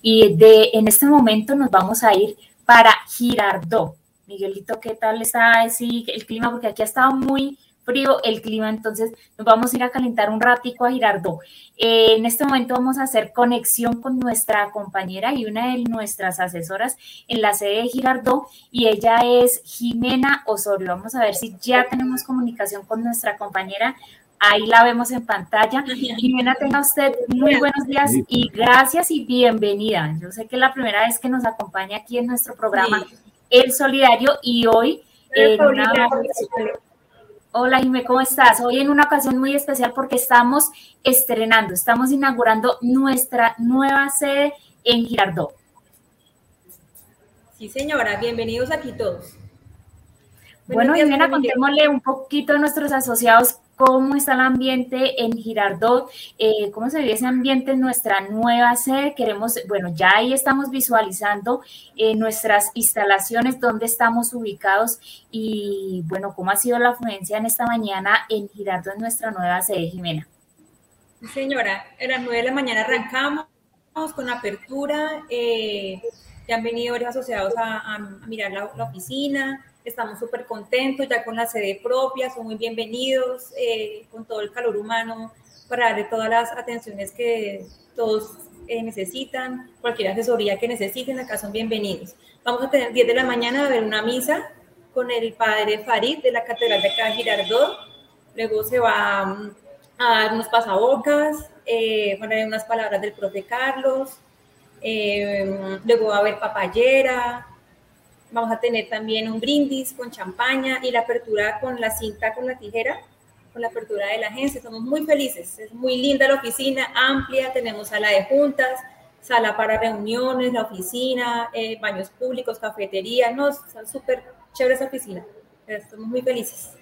Y de, en este momento nos vamos a ir para Girardot. Miguelito, ¿qué tal está así el clima? Porque aquí ha estado muy frío el clima, entonces nos vamos a ir a calentar un ratico a Girardot. Eh, en este momento vamos a hacer conexión con nuestra compañera y una de nuestras asesoras en la sede de Girardot y ella es Jimena Osorio. Vamos a ver si ya tenemos comunicación con nuestra compañera Ahí la vemos en pantalla. Jimena, tenga usted muy buenos días y gracias y bienvenida. Yo sé que es la primera vez que nos acompaña aquí en nuestro programa El Solidario y hoy en una... Hola Jimé, ¿cómo estás? Hoy en una ocasión muy especial porque estamos estrenando, estamos inaugurando nuestra nueva sede en Girardot. Sí, señora, bienvenidos aquí todos. Bueno, Jimena, contémosle un poquito a nuestros asociados cómo está el ambiente en Girardot, eh, cómo se vive ese ambiente en nuestra nueva sede. Queremos, bueno, ya ahí estamos visualizando eh, nuestras instalaciones, dónde estamos ubicados y, bueno, cómo ha sido la afluencia en esta mañana en Girardot, en nuestra nueva sede, Jimena. Señora, a las nueve de la mañana arrancamos con apertura. Eh, ya han venido varios asociados a, mirar la oficina Estamos súper contentos ya con la sede propia, son muy bienvenidos, eh, con todo el calor humano para darle todas las atenciones que todos eh, necesitan, cualquier asesoría que necesiten, acá son bienvenidos. Vamos a tener 10 de la mañana a ver una misa con el padre Farid de la Catedral de acá. Luego se va mm, a dar unos pasabocas, eh, van a unas palabras del profe Carlos. Eh, luego va a haber papayera, Vamos a tener también un brindis con champaña y la apertura con la cinta, con la tijera, con la apertura de la agencia. Estamos muy felices. Es muy linda la oficina, amplia. Tenemos sala de juntas, sala para reuniones, la oficina, eh, baños públicos, cafetería. No, está súper chévere esa oficina. Estamos muy felices.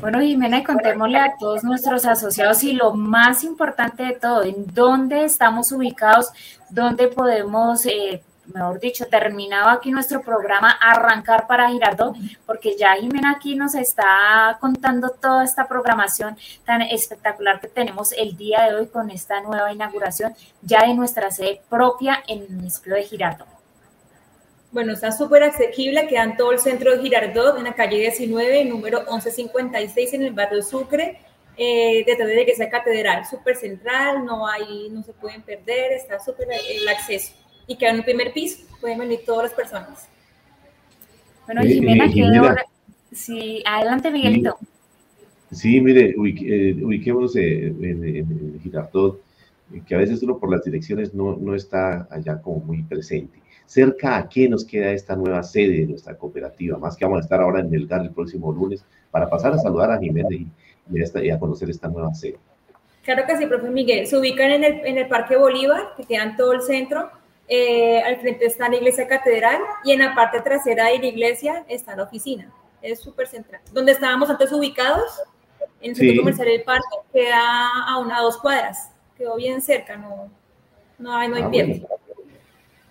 Bueno, Jimena, y contémosle a todos nuestros asociados y lo más importante de todo, en dónde estamos ubicados, dónde podemos eh, mejor dicho, terminado aquí nuestro programa, arrancar para Girardot, porque ya Jimena aquí nos está contando toda esta programación tan espectacular que tenemos el día de hoy con esta nueva inauguración ya de nuestra sede propia en el municipio de Girardot. Bueno, está súper asequible, queda en todo el centro de Girardot, en la calle 19, número 1156, en el barrio Sucre, eh, detrás de la iglesia catedral, súper central, no hay, no se pueden perder, está súper el acceso y queda en el primer piso, pueden venir todas las personas. Bueno, Jimena, eh, Sí, adelante, Miguelito. Sí, mire, eh, ubiquemos en, en, Girardot, que a veces uno por las direcciones no, no está allá como muy presente. ¿Cerca a qué nos queda esta nueva sede de nuestra cooperativa? Más que vamos a estar ahora en Melgar el próximo lunes para pasar a saludar a Jimena y, y, a conocer esta nueva sede. Claro que sí, profe Miguel. Se ubican en el, en el Parque Bolívar, que queda en todo el centro. Eh, al frente está la iglesia catedral y en la parte trasera de la iglesia está la oficina. Es súper central. Donde estábamos antes ubicados, en el centro comercial del parque, queda a una dos cuadras. Quedó bien cerca, no, no hay, no hay ah,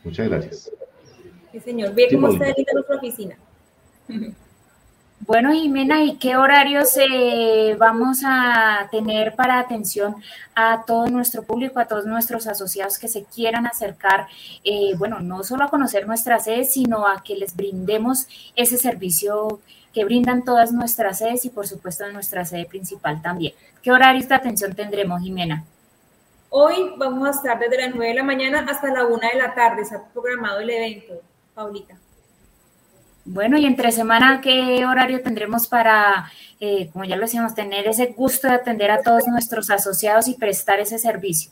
Muchas gracias. Sí, señor. Ve cómo está ahorita nuestra oficina. Bueno, Jimena, ¿y qué horarios eh, vamos a tener para atención a todo nuestro público, a todos nuestros asociados que se quieran acercar, eh, bueno, no solo a conocer nuestra sede, sino a que les brindemos ese servicio que brindan todas nuestras sedes y por supuesto nuestra sede principal también? ¿Qué horarios de atención tendremos, Jimena? Hoy vamos a estar desde las 9 de la mañana hasta la 1 de la tarde, se ha programado el evento, Paulita. Bueno, y entre semana, ¿qué horario tendremos para, eh, como ya lo decíamos, tener ese gusto de atender a todos nuestros asociados y prestar ese servicio?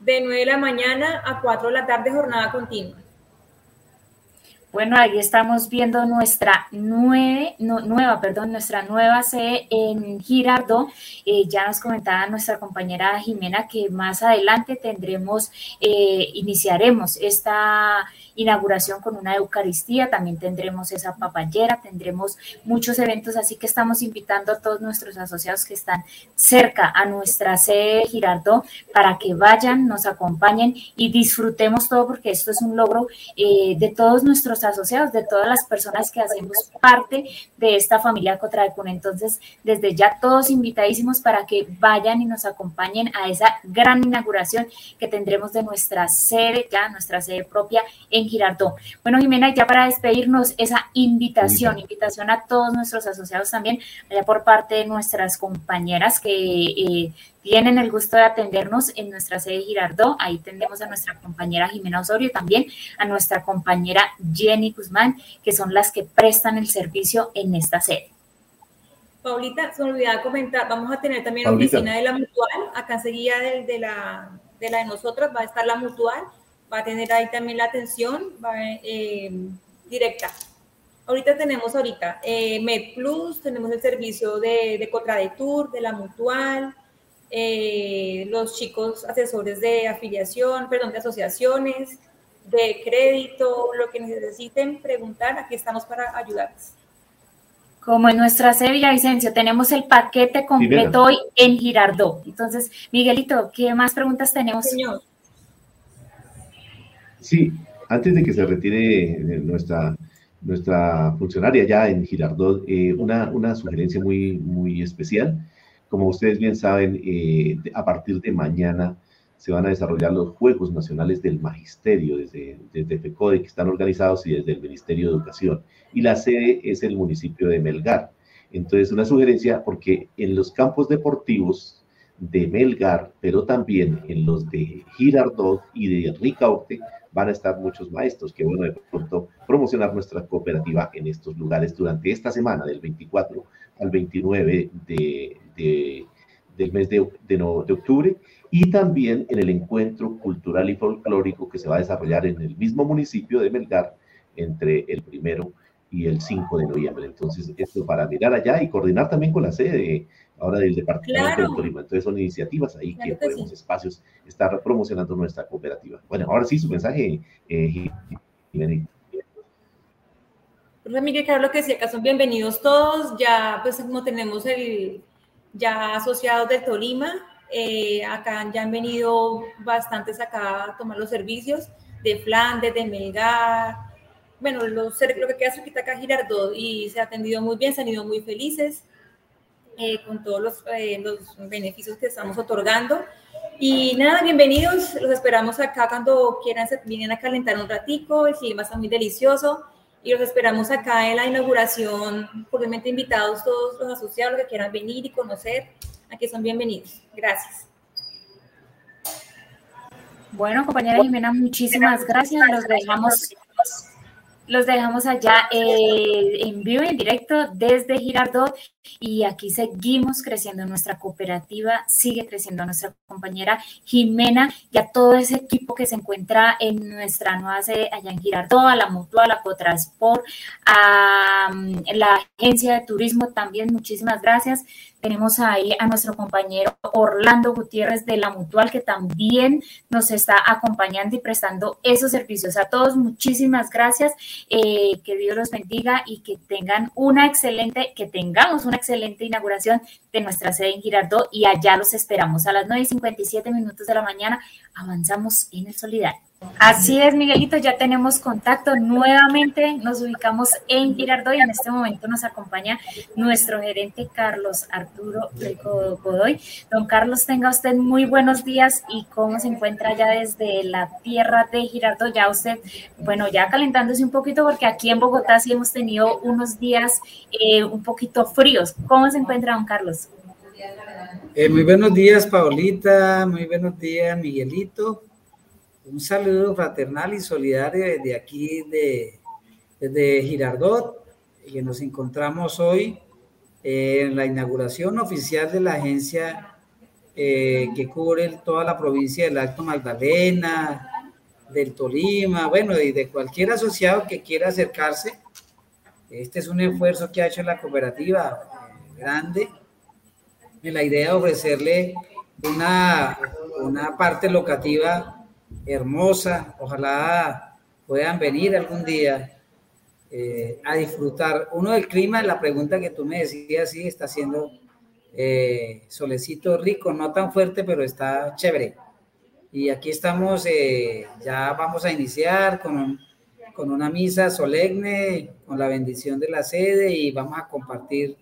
De 9 de la mañana a 4 de la tarde, jornada continua. Bueno, ahí estamos viendo nuestra nueve, nueva, perdón, nuestra nueva sede en Girardo. Eh, ya nos comentaba nuestra compañera Jimena que más adelante tendremos, eh, iniciaremos esta inauguración con una Eucaristía, también tendremos esa papayera, tendremos muchos eventos, así que estamos invitando a todos nuestros asociados que están cerca a nuestra sede de Girardot para que vayan, nos acompañen y disfrutemos todo porque esto es un logro eh, de todos nuestros asociados, de todas las personas que hacemos parte de esta familia Cotradecun. Entonces, desde ya todos invitadísimos para que vayan y nos acompañen a esa gran inauguración que tendremos de nuestra sede, ya nuestra sede propia en Girardot. Bueno, Jimena, ya para despedirnos, esa invitación, invitación a todos nuestros asociados también, allá por parte de nuestras compañeras que eh, tienen el gusto de atendernos en nuestra sede Girardot. Ahí tendremos a nuestra compañera Jimena Osorio, también a nuestra compañera Jenny Guzmán, que son las que prestan el servicio en esta sede. Paulita, se me olvidaba comentar, vamos a tener también la oficina de la mutual, acá enseguida de, de, la, de la de nosotros va a estar la mutual, va a tener ahí también la atención va, eh, directa. Ahorita tenemos ahorita eh, MedPlus, tenemos el servicio de, de Cotra de Tour, de la mutual, eh, los chicos asesores de afiliación, perdón, de asociaciones, de crédito, lo que necesiten preguntar, aquí estamos para ayudarles. Como en nuestra sede Villavicencio tenemos el paquete completo hoy en Girardot. Entonces, Miguelito, ¿qué más preguntas tenemos? Señor. Sí, antes de que se retire nuestra, nuestra funcionaria ya en Girardot, eh, una, una sugerencia muy, muy especial. Como ustedes bien saben, eh, a partir de mañana se van a desarrollar los Juegos Nacionales del Magisterio desde, desde FECODE, que están organizados, y desde el Ministerio de Educación. Y la sede es el municipio de Melgar. Entonces, una sugerencia, porque en los campos deportivos de Melgar, pero también en los de Girardot y de Ricaurte, van a estar muchos maestros. Que bueno, de pronto promocionar nuestra cooperativa en estos lugares durante esta semana, del 24 al 29 de, del mes de, de, octubre y también en el encuentro cultural y folclórico que se va a desarrollar en el mismo municipio de Melgar entre el primero y el 5 de noviembre. Entonces, esto para mirar allá y coordinar también con la sede ahora del Departamento de Tolima. Entonces, son iniciativas ahí que podemos espacios estar promocionando nuestra cooperativa. Bueno, ahora sí, su mensaje, eh, Pues, Miguel, claro, lo que decía acá son bienvenidos todos. Ya, pues, como tenemos el ya asociados del Tolima, eh, acá ya han venido bastantes acá a tomar los servicios de Flandes, de Melgar, bueno, los, lo que queda cerquita acá Girardot y se ha atendido muy bien, se han ido muy felices eh, con todos los, eh, los, beneficios que estamos otorgando. Y nada, bienvenidos, los esperamos acá cuando quieran, se vienen a calentar un ratico, el clima está muy delicioso y los esperamos acá en la inauguración, probablemente invitados todos los asociados que quieran venir y conocer, aquí son bienvenidos. Gracias. Bueno, compañera Jimena, muchísimas gracias. Los dejamos los dejamos allá eh, en vivo en directo desde Girardot y aquí seguimos creciendo. Nuestra cooperativa sigue creciendo. Nuestra compañera Jimena y a todo ese equipo que se encuentra en nuestra nueva sede allá en Girardot, a la Mutua, a la a mm, la agencia de turismo también. Muchísimas gracias. Tenemos ahí a nuestro compañero Orlando Gutiérrez de la Mutual que también nos está acompañando y prestando esos servicios. A todos, muchísimas gracias. Eh, que Dios los bendiga y que tengan una excelente, que tengamos una excelente inauguración de nuestra sede en Girardot y allá los esperamos a las 9 y 57 minutos de la mañana. Avanzamos en el solidario. Así es, Miguelito, ya tenemos contacto nuevamente, nos ubicamos en Girardot y en este momento nos acompaña nuestro gerente Carlos Arturo Godoy. Don Carlos, tenga usted muy buenos días y cómo se encuentra ya desde la tierra de Girardot, ya usted, bueno, ya calentándose un poquito porque aquí en Bogotá sí hemos tenido unos días eh, un poquito fríos. ¿Cómo se encuentra, don Carlos? Eh, muy buenos días, Paulita, muy buenos días, Miguelito un saludo fraternal y solidario desde aquí, de, desde Girardot, que nos encontramos hoy en la inauguración oficial de la agencia eh, que cubre toda la provincia del Alto Magdalena, del Tolima, bueno, y de cualquier asociado que quiera acercarse. Este es un esfuerzo que ha hecho la cooperativa eh, grande en la idea de ofrecerle una, una parte locativa hermosa. Ojalá puedan venir algún día eh, a disfrutar. Uno del clima, la pregunta que tú me decías, sí, está siendo eh, solecito rico, no tan fuerte, pero está chévere. Y aquí estamos, eh, ya vamos a iniciar con con una misa solemne, con la bendición de la sede y vamos a compartir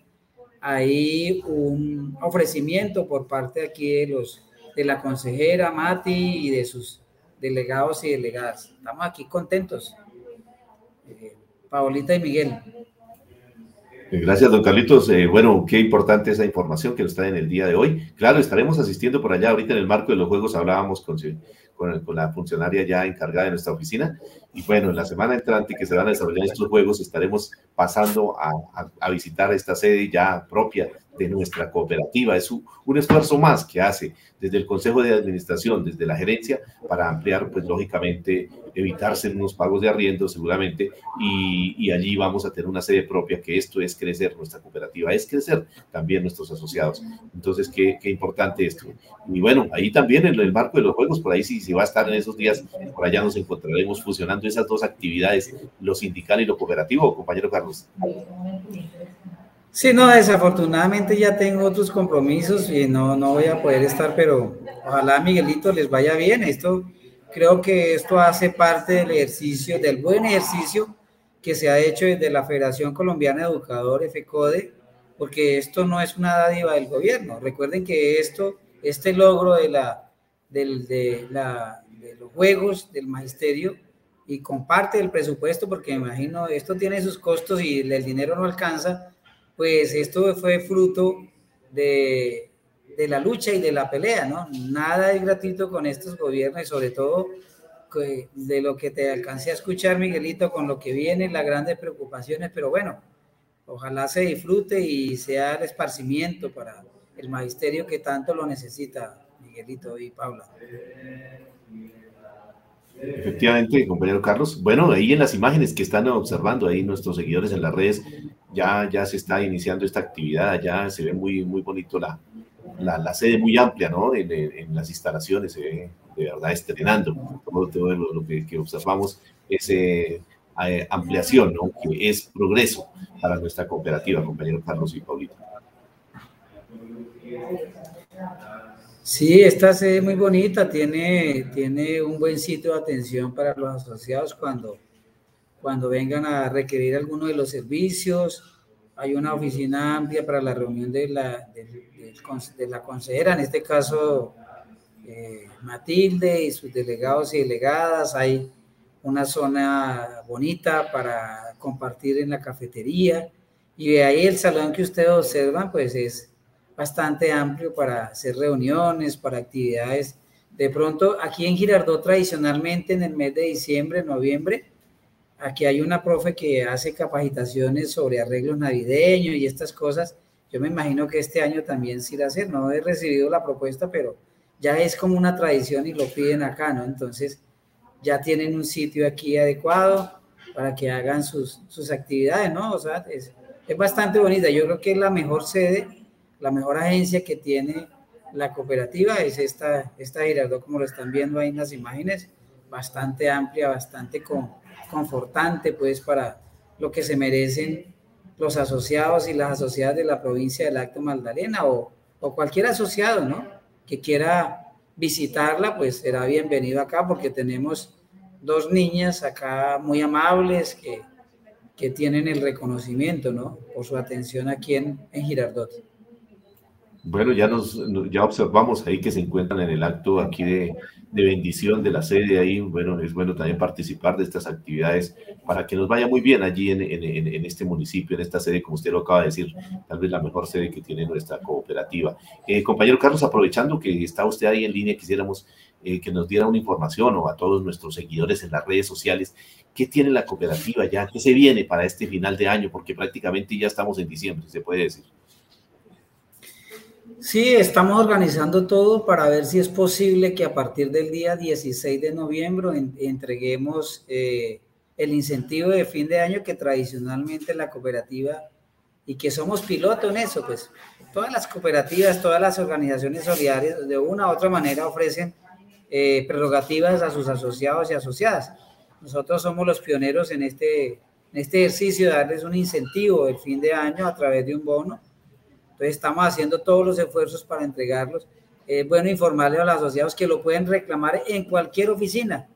ahí un ofrecimiento por parte aquí de los de la consejera Mati y de sus delegados y delegadas. Estamos aquí contentos. Eh, Paolita y Miguel. Gracias, don Carlitos. Eh, bueno, qué importante esa información que nos está en el día de hoy. Claro, estaremos asistiendo por allá. Ahorita en el marco de los juegos hablábamos con, con, la funcionaria ya encargada de nuestra oficina. Y bueno, en la semana entrante que se van a desarrollar estos juegos, estaremos pasando a, a visitar esta sede ya propia de nuestra cooperativa. Es un, esfuerzo más que hace desde el Consejo de Administración, desde la gerencia, para ampliar, pues lógicamente, evitarse unos pagos de arriendo seguramente, y, allí vamos a tener una sede propia, que esto es crecer, nuestra cooperativa es crecer también nuestros asociados. Entonces, qué, qué importante esto. Y bueno, ahí también en el marco de los juegos, por ahí sí, si va a estar en esos días, por allá nos encontraremos fusionando esas dos actividades, lo sindical y lo cooperativo, compañero Carlos. Sí, no, desafortunadamente ya tengo otros compromisos y no, no voy a poder estar, pero ojalá Miguelito les vaya bien. Esto, creo que esto hace parte del ejercicio, del buen ejercicio que se ha hecho desde la Federación Colombiana de Educadores, FECODE, porque esto no es una dádiva del gobierno. Recuerden que esto, este logro de, la, del, de, la, de los juegos del magisterio y comparte el presupuesto, porque me imagino esto tiene sus costos y el dinero no alcanza, pues esto fue fruto de, la lucha y de la pelea, ¿no? Nada es gratuito con estos gobiernos y sobre todo de lo que te alcancé a escuchar, Miguelito, con lo que viene, las grandes preocupaciones, pero bueno, ojalá se disfrute y sea el esparcimiento para el magisterio que tanto lo necesita, Miguelito y Paula. Efectivamente, compañero Carlos. Bueno, ahí en las imágenes que están observando ahí nuestros seguidores en las redes, ya, ya se está iniciando esta actividad, ya se ve muy, muy bonito la, la, sede muy amplia, ¿no? En, las instalaciones se ve de verdad estrenando. Todo, lo, que, observamos es eh, ampliación, ¿no? Que es progreso para nuestra cooperativa, compañero Carlos y Paulito. Sí, esta sede es muy bonita, tiene, tiene un buen sitio de atención para los asociados cuando cuando vengan a requerir alguno de los servicios. Hay una oficina amplia para la reunión de la, de, la consejera, en este caso eh, Matilde y sus delegados y delegadas. Hay una zona bonita para compartir en la cafetería. Y de ahí el salón que ustedes observan, pues es bastante amplio para hacer reuniones, para actividades. De pronto, aquí en Girardot, tradicionalmente en el mes de diciembre, noviembre, Aquí hay una profe que hace capacitaciones sobre arreglos navideños y estas cosas. Yo me imagino que este año también se irá a hacer. No he recibido la propuesta, pero ya es como una tradición y lo piden acá, ¿no? Entonces, ya tienen un sitio aquí adecuado para que hagan sus, sus actividades, ¿no? O sea, es, es bastante bonita. Yo creo que es la mejor sede, la mejor agencia que tiene la cooperativa es esta, esta Girardot, como lo están viendo ahí en las imágenes, bastante amplia, bastante con, confortante pues para lo que se merecen los asociados y las asociadas de la provincia del Acto Magdalena o, cualquier asociado, ¿no? Que quiera visitarla, pues será bienvenido acá porque tenemos dos niñas acá muy amables que, que tienen el reconocimiento, ¿no? Por su atención aquí en, en Girardot. Bueno, ya nos ya observamos ahí que se encuentran en el acto aquí de, de bendición de la sede ahí. Bueno, es bueno también participar de estas actividades para que nos vaya muy bien allí en, en, en, este municipio, en esta sede, como usted lo acaba de decir, tal vez la mejor sede que tiene nuestra cooperativa. Eh, compañero Carlos, aprovechando que está usted ahí en línea, quisiéramos eh, que nos diera una información o a todos nuestros seguidores en las redes sociales, ¿qué tiene la cooperativa ya? ¿Qué se viene para este final de año? Porque prácticamente ya estamos en diciembre, se puede decir. Sí, estamos organizando todo para ver si es posible que a partir del día 16 de noviembre entreguemos eh, el incentivo de fin de año que tradicionalmente la cooperativa y que somos piloto en eso, pues todas las cooperativas, todas las organizaciones solidarias de una u otra manera ofrecen eh, prerrogativas a sus asociados y asociadas. Nosotros somos los pioneros en este, en este ejercicio darles un incentivo el fin de año a través de un bono entonces estamos haciendo todos los esfuerzos para entregarlos. Es bueno informarle a los asociados que lo pueden reclamar en cualquier oficina.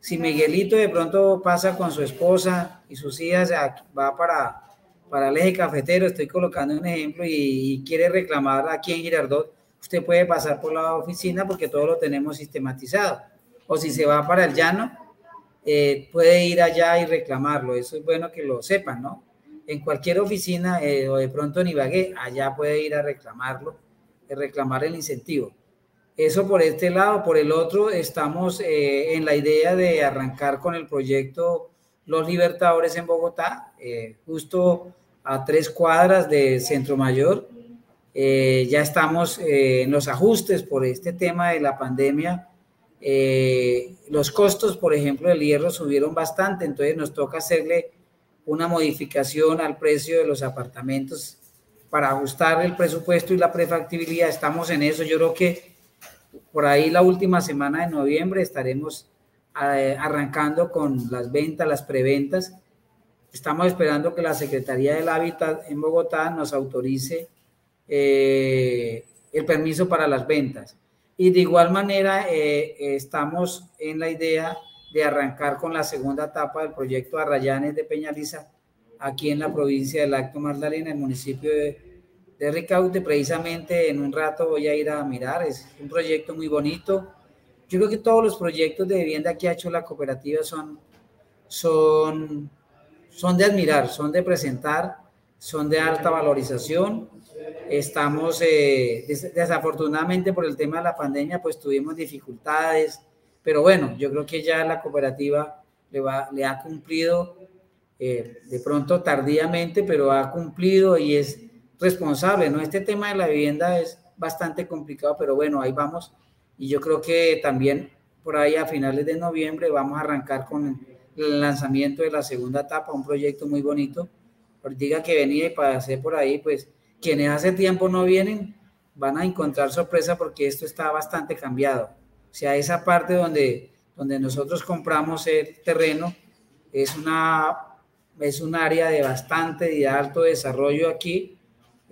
Si Miguelito de pronto pasa con su esposa y sus hijas, va para, para el eje cafetero, estoy colocando un ejemplo, y, quiere reclamar aquí en Girardot, usted puede pasar por la oficina porque todo lo tenemos sistematizado. O si se va para el llano, eh, puede ir allá y reclamarlo. Eso es bueno que lo sepan, ¿no? En cualquier oficina eh, o de pronto en Ibagué, allá puede ir a reclamarlo, reclamar el incentivo. Eso por este lado. Por el otro, estamos eh, en la idea de arrancar con el proyecto Los Libertadores en Bogotá, eh, justo a tres cuadras de Centro Mayor. Eh, ya estamos en los ajustes por este tema de la pandemia. los costos, por ejemplo, del hierro subieron bastante, entonces nos toca hacerle una modificación al precio de los apartamentos para ajustar el presupuesto y la prefactibilidad. Estamos en eso. Yo creo que por ahí la última semana de noviembre estaremos eh, arrancando con las ventas, las preventas. Estamos esperando que la Secretaría del Hábitat en Bogotá nos autorice eh, el permiso para las ventas. Y de igual manera eh, estamos en la idea de arrancar con la segunda etapa del proyecto Arrayanes de Peñaliza, aquí en la provincia del Acto Magdalena, el municipio de de Ricaute, precisamente en un rato voy a ir a mirar, es un proyecto muy bonito. Yo creo que todos los proyectos de vivienda que ha hecho la cooperativa son, son, son de admirar, son de presentar, son de alta valorización. Estamos, eh, desafortunadamente por el tema de la pandemia, pues tuvimos dificultades, pero bueno, yo creo que ya la cooperativa le, ha cumplido, eh, de pronto tardíamente, pero ha cumplido y es responsable, ¿no? Este tema de la vivienda es bastante complicado, pero bueno, ahí vamos. Y yo creo que también por ahí a finales de noviembre vamos a arrancar con el lanzamiento de la segunda etapa, un proyecto muy bonito. Diga que venía y pasé por ahí, pues quienes hace tiempo no vienen van a encontrar sorpresa porque esto está bastante cambiado. O sea, esa parte donde, donde nosotros compramos el terreno es, una, es un área de bastante, de alto desarrollo aquí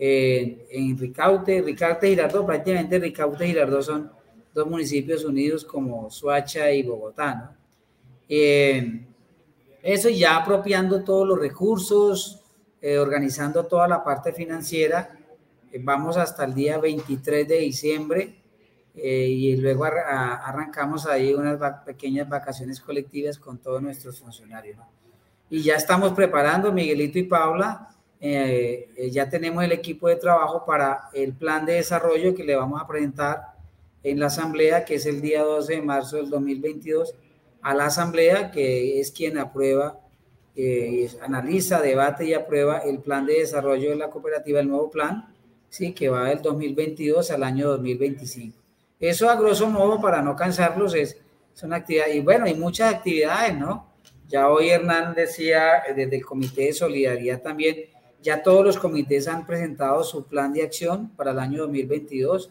en Ricaute, Ricaute y Girardot, prácticamente Ricaute y Girardot son dos municipios unidos como Suacha y Bogotá, ¿no? Eh, eso ya apropiando todos los recursos, eh, organizando toda la parte financiera, eh, vamos hasta el día 23 de diciembre y luego arrancamos ahí unas pequeñas vacaciones colectivas con todos nuestros funcionarios. Y ya estamos preparando, Miguelito y Paula, eh, eh, ya tenemos el equipo de trabajo para el plan de desarrollo que le vamos a presentar en la asamblea, que es el día 12 de marzo del 2022, a la asamblea, que es quien aprueba, eh, analiza, debate y aprueba el plan de desarrollo de la cooperativa, el nuevo plan, sí, que va del 2022 al año 2025. Eso a grosso modo, para no cansarlos, es, son actividades, y bueno, hay muchas actividades, ¿no? Ya hoy Hernán decía desde el Comité de Solidaridad también, ya todos los comités han presentado su plan de acción para el año 2022.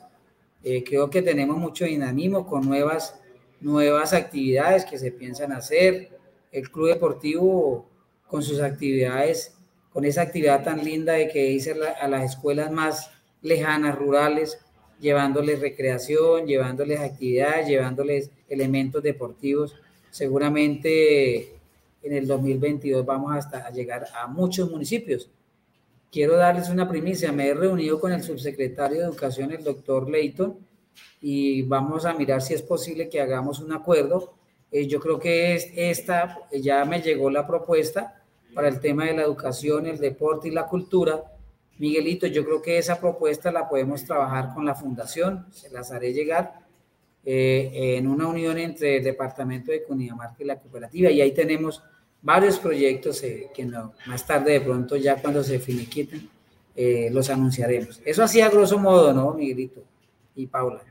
Eh, creo que tenemos mucho dinamismo con nuevas, nuevas actividades que se piensan hacer. El Club Deportivo con sus actividades, con esa actividad tan linda de que dice a las escuelas más lejanas, rurales, llevándoles recreación, llevándoles actividades, llevándoles elementos deportivos. Seguramente en el 2022 vamos hasta a llegar a muchos municipios quiero darles una primicia. Me he reunido con el subsecretario de Educación, el doctor Leighton, y vamos a mirar si es posible que hagamos un acuerdo. Eh, yo creo que es esta, ya me llegó la propuesta para el tema de la educación, el deporte y la cultura. Miguelito, yo creo que esa propuesta la podemos trabajar con la fundación, se las haré llegar eh, en una unión entre el departamento de Cundinamarca y la cooperativa, y ahí tenemos varios proyectos eh, que no, más tarde de pronto ya cuando se finiquiten eh, los anunciaremos. Eso así a grosso modo, ¿no, Miguelito y Paula?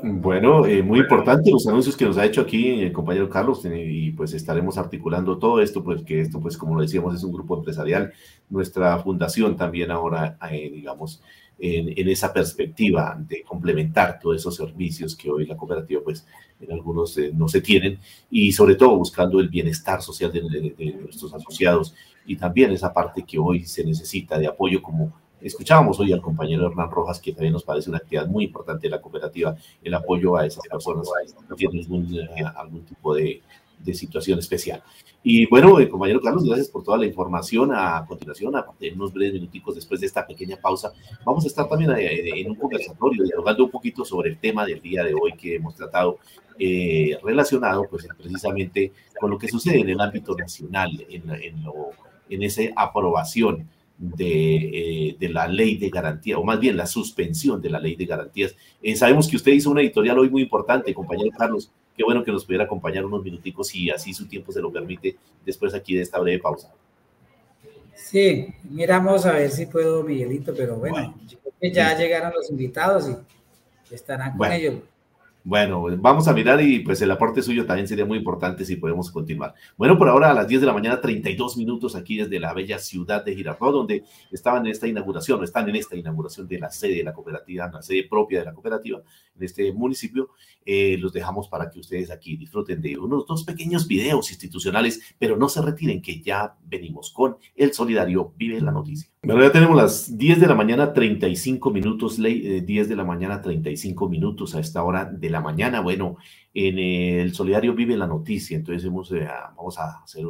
Bueno, eh, muy importante los anuncios que nos ha hecho aquí el compañero Carlos y pues estaremos articulando todo esto, pues que esto pues como lo decíamos es un grupo empresarial, nuestra fundación también ahora, digamos, en, esa perspectiva de complementar todos esos servicios que hoy la cooperativa, pues en algunos eh, no se tienen, y sobre todo buscando el bienestar social de, nuestros asociados y también esa parte que hoy se necesita de apoyo como Escuchábamos hoy al compañero Hernán Rojas, que también nos parece una actividad muy importante de la cooperativa, el apoyo a esas personas que tienen algún, eh, algún tipo de, de situación especial. Y bueno, eh, compañero Carlos, gracias por toda la información. A continuación, a unos breves minuticos después de esta pequeña pausa, vamos a estar también eh, en un conversatorio dialogando un poquito sobre el tema del día de hoy que hemos tratado eh, relacionado pues precisamente con lo que sucede en el ámbito nacional, en, en, lo, en esa aprobación de, de, la ley de garantía, o más bien la suspensión de la ley de garantías. sabemos que usted hizo una editorial hoy muy importante, compañero Carlos, Qué bueno que nos pudiera acompañar unos minuticos y así su tiempo se lo permite después aquí de esta breve pausa. Sí, miramos a ver si puedo, Miguelito, pero bueno, ya llegaron los invitados y estarán con ellos. Bueno, vamos a mirar y pues el aporte suyo también sería muy importante si podemos continuar. Bueno, por ahora a las 10 de la mañana, 32 minutos aquí desde la bella ciudad de Girardot, donde estaban en esta inauguración, o están en esta inauguración de la sede de la cooperativa, la sede propia de la cooperativa en este municipio. Eh, los dejamos para que ustedes aquí disfruten de unos dos pequeños videos institucionales, pero no se retiren que ya venimos con El Solidario Vive la Noticia. Bueno, ya tenemos las 10 de la mañana, 35 minutos, ley, 10 eh, de la mañana, 35 minutos a esta hora de la mañana. Bueno, en el Solidario Vive la Noticia, entonces hemos, eh, vamos a hacer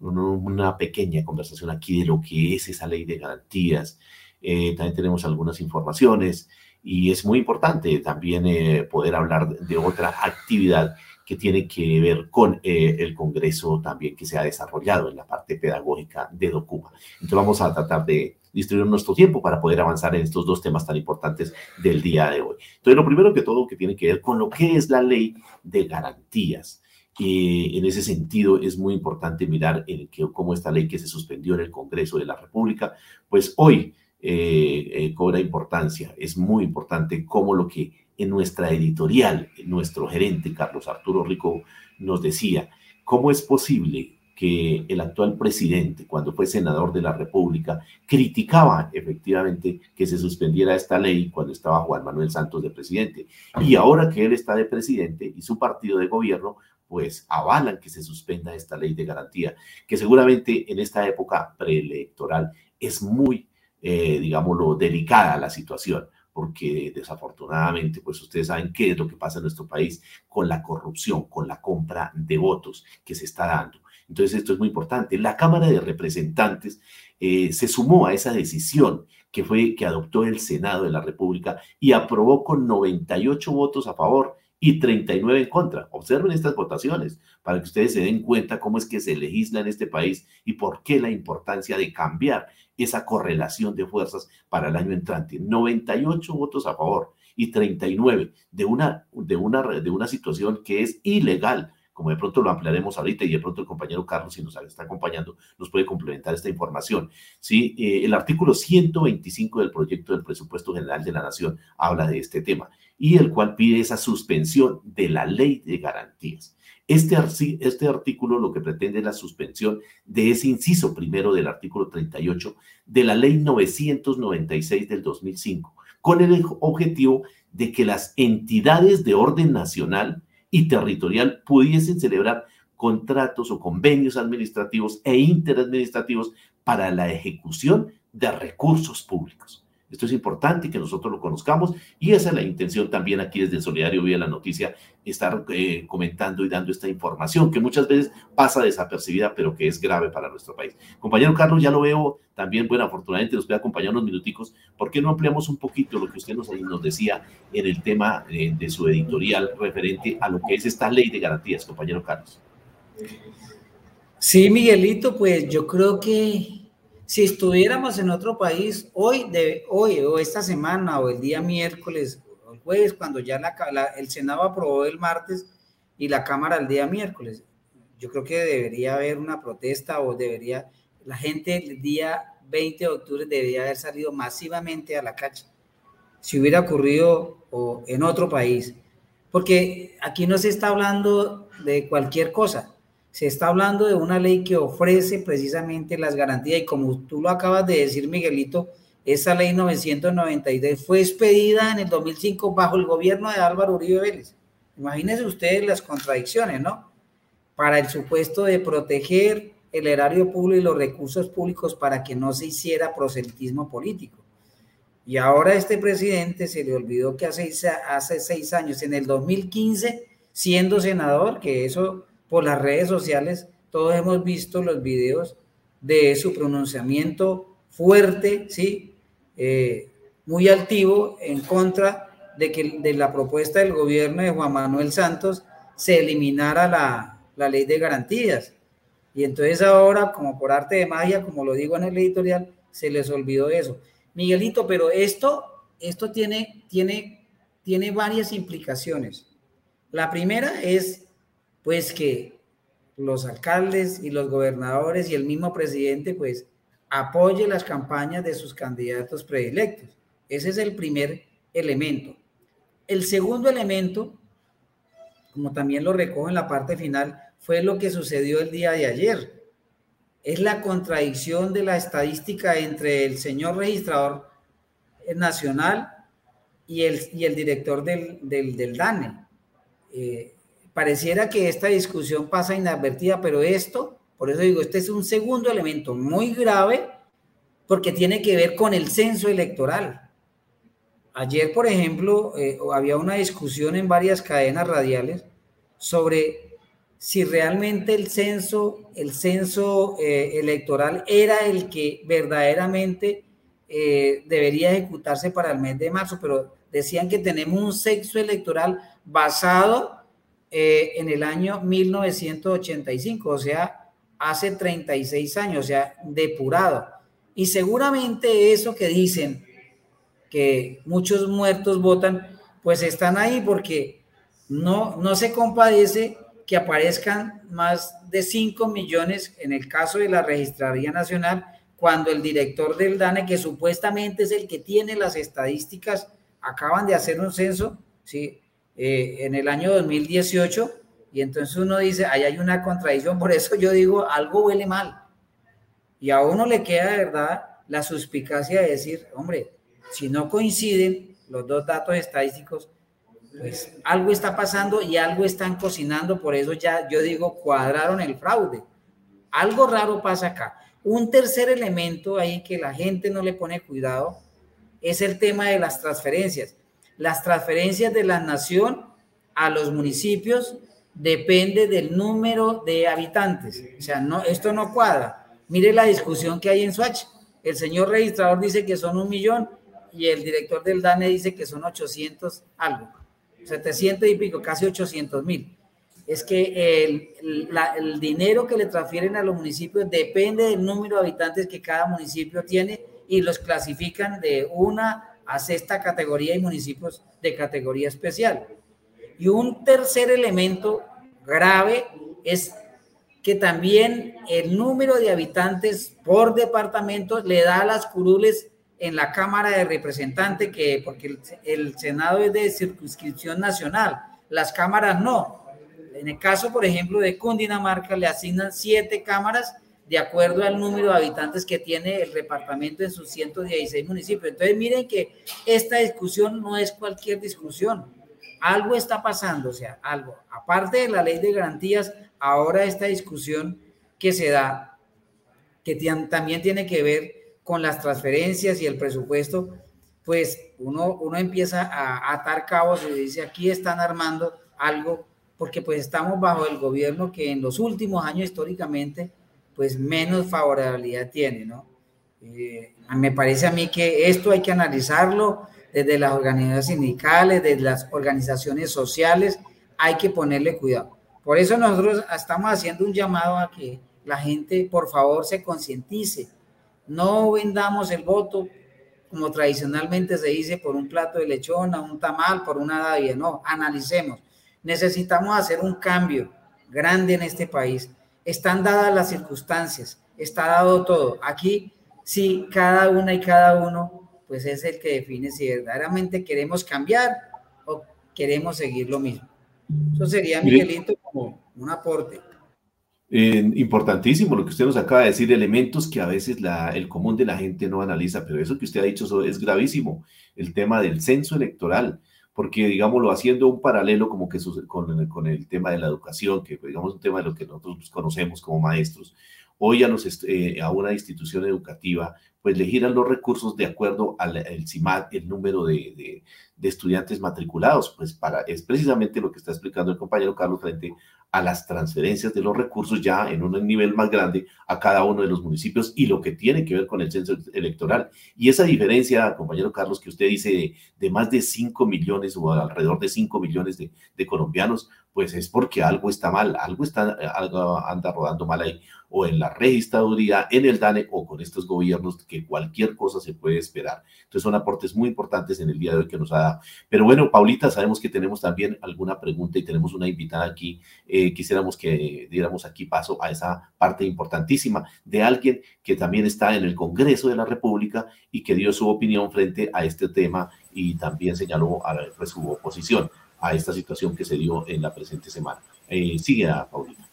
una pequeña conversación aquí de lo que es esa ley de garantías. también tenemos algunas informaciones y es muy importante también eh, poder hablar de otra actividad que tiene que ver con eh, el Congreso también que se ha desarrollado en la parte pedagógica de Docuba. Entonces vamos a tratar de distribuir nuestro tiempo para poder avanzar en estos dos temas tan importantes del día de hoy. Entonces lo primero que todo que tiene que ver con lo que es la ley de garantías. Y en ese sentido es muy importante mirar en que, cómo esta ley que se suspendió en el Congreso de la República, pues hoy eh, eh, cobra importancia. Es muy importante como lo que en nuestra editorial, nuestro gerente Carlos Arturo Rico nos decía, ¿cómo es posible que el actual presidente, cuando fue senador de la República, criticaba efectivamente que se suspendiera esta ley cuando estaba Juan Manuel Santos de presidente. Y ahora que él está de presidente y su partido de gobierno, pues avalan que se suspenda esta ley de garantía, que seguramente en esta época preelectoral es muy eh, digámoslo, delicada la situación, porque desafortunadamente, pues ustedes saben qué es lo que pasa en nuestro país con la corrupción, con la compra de votos que se está dando. Entonces, esto es muy importante. La Cámara de Representantes eh, se sumó a esa decisión que fue que adoptó el Senado de la República y aprobó con 98 votos a favor y 39 en contra. Observen estas votaciones para que ustedes se den cuenta cómo es que se legisla en este país y por qué la importancia de cambiar esa correlación de fuerzas para el año entrante. 98 votos a favor y 39 de una, de una, de una situación que es ilegal como de pronto lo ampliaremos ahorita y de pronto el compañero Carlos, si nos está acompañando, nos puede complementar esta información. ¿sí? Eh, el artículo 125 del proyecto del presupuesto general de la Nación habla de este tema y el cual pide esa suspensión de la ley de garantías. Este, este artículo lo que pretende es la suspensión de ese inciso primero del artículo 38 de la ley 996 del 2005, con el objetivo de que las entidades de orden nacional y territorial pudiesen celebrar contratos o convenios administrativos e interadministrativos para la ejecución de recursos públicos. Esto es importante que nosotros lo conozcamos y esa es la intención también aquí desde Solidario Vía la Noticia, estar eh, comentando y dando esta información que muchas veces pasa desapercibida, pero que es grave para nuestro país. Compañero Carlos, ya lo veo también, bueno, afortunadamente nos puede acompañar unos minuticos. ¿Por qué no ampliamos un poquito lo que usted nos, nos decía en el tema eh, de su editorial referente a lo que es esta ley de garantías, compañero Carlos? Sí, Miguelito, pues yo creo que si estuviéramos en otro país, hoy, de, hoy o esta semana o el día miércoles o el jueves, cuando ya la, el Senado aprobó el martes y la Cámara el día miércoles, yo creo que debería haber una protesta o debería, la gente el día 20 de octubre debería haber salido masivamente a la calle. Si hubiera ocurrido o en otro país, porque aquí no se está hablando de cualquier cosa se está hablando de una ley que ofrece precisamente las garantías y como tú lo acabas de decir, Miguelito, esa ley 993 fue expedida en el 2005 bajo el gobierno de Álvaro Uribe Vélez. Imagínense ustedes las contradicciones, ¿no? Para el supuesto de proteger el erario público y los recursos públicos para que no se hiciera proselitismo político. Y ahora este presidente se le olvidó que hace, hace seis años, en el 2015, siendo senador, que eso por las redes sociales, todos hemos visto los videos de su pronunciamiento fuerte, ¿sí? Eh, muy altivo en contra de que de la propuesta del gobierno de Juan Manuel Santos se eliminara la, la ley de garantías. Y entonces ahora, como por arte de magia, como lo digo en el editorial, se les olvidó eso. Miguelito, pero esto, esto tiene, tiene, tiene varias implicaciones. La primera es, pues, que los alcaldes y los gobernadores y el mismo presidente, pues, apoye las campañas de sus candidatos predilectos. Ese es el primer elemento. El segundo elemento, como también lo recojo en la parte final, fue lo que sucedió el día de ayer. Es la contradicción de la estadística entre el señor registrador nacional y el, y el director del, del, DANE. Eh, pareciera que esta discusión pasa inadvertida, pero esto, por eso digo, este es un segundo elemento muy grave porque tiene que ver con el censo electoral. Ayer, por ejemplo, eh, había una discusión en varias cadenas radiales sobre si realmente el censo, el censo eh, electoral era el que verdaderamente eh, debería ejecutarse para el mes de marzo, pero decían que tenemos un censo electoral basado eh, en el año 1985, o sea, hace 36 años, o sea, depurado. Y seguramente eso que dicen, que muchos muertos votan, pues están ahí porque no, no se compadece que aparezcan más de 5 millones en el caso de la Registraría Nacional, cuando el director del DANE, que supuestamente es el que tiene las estadísticas, acaban de hacer un censo, ¿sí? Eh, en el año 2018, y entonces uno dice, ahí hay una contradicción, por eso yo digo, algo huele mal. Y a uno le queda de verdad la suspicacia de decir, hombre, si no coinciden los dos datos estadísticos, pues algo está pasando y algo están cocinando, por eso ya yo digo, cuadraron el fraude. Algo raro pasa acá. Un tercer elemento ahí que la gente no le pone cuidado es el tema de las transferencias. Las transferencias de la nación a los municipios depende del número de habitantes. O sea, no, esto no cuadra. Mire la discusión que hay en Swatch. El señor registrador dice que son un millón y el director del DANE dice que son 800 algo. 700 y pico, casi 800 mil. Es que el, el, dinero que le transfieren a los municipios depende del número de habitantes que cada municipio tiene y los clasifican de una a sexta categoría y municipios de categoría especial. Y un tercer elemento grave es que también el número de habitantes por departamento le da a las curules en la Cámara de Representantes, que porque el, Senado es de circunscripción nacional, las cámaras no. En el caso, por ejemplo, de Cundinamarca, le asignan siete cámaras de acuerdo al número de habitantes que tiene el departamento en sus 116 municipios. Entonces, miren que esta discusión no es cualquier discusión. Algo está pasando, o sea, algo. Aparte de la ley de garantías, ahora esta discusión que se da, que también tiene que ver con las transferencias y el presupuesto, pues uno, uno empieza a atar cabos y dice, aquí están armando algo, porque pues estamos bajo el gobierno que en los últimos años históricamente, pues menos favorabilidad tiene, ¿no? Eh, me parece a mí que esto hay que analizarlo desde las organizaciones sindicales, desde las organizaciones sociales, hay que ponerle cuidado. Por eso nosotros estamos haciendo un llamado a que la gente, por favor, se concientice no vendamos el voto como tradicionalmente se dice por un plato de lechona, un tamal, por una davia. No, analicemos. Necesitamos hacer un cambio grande en este país. Están dadas las circunstancias, está dado todo. Aquí sí, cada una y cada uno, pues es el que define si verdaderamente queremos cambiar o queremos seguir lo mismo. Eso sería, Miguelito, como un aporte importantísimo lo que usted nos acaba de decir, elementos que a veces la, el común de la gente no analiza, pero eso que usted ha dicho es gravísimo, el tema del censo electoral, porque digámoslo, haciendo un paralelo como que con, con el tema de la educación, que digamos un tema de lo que nosotros conocemos como maestros, hoy a, los, eh, a una institución educativa, pues le giran los recursos de acuerdo al el el número de, de, estudiantes matriculados, pues para, es precisamente lo que está explicando el compañero Carlos frente a las transferencias de los recursos ya en un nivel más grande a cada uno de los municipios y lo que tiene que ver con el censo electoral. Y esa diferencia, compañero Carlos, que usted dice de, más de 5 millones o alrededor de 5 millones de, de colombianos, pues es porque algo está mal, algo, está, algo anda rodando mal ahí, o en la registraduría, en el DANE o con estos gobiernos, que cualquier cosa se puede esperar. Entonces son aportes muy importantes en el día de hoy que nos ha dado. Pero bueno, Paulita, sabemos que tenemos también alguna pregunta y tenemos una invitada aquí. Eh, quisiéramos que diéramos aquí paso a esa parte importantísima de alguien que también está en el Congreso de la República y que dio su opinión frente a este tema y también señaló a, pues, su oposición a esta situación que se dio en la presente semana. Eh, sigue Paulina.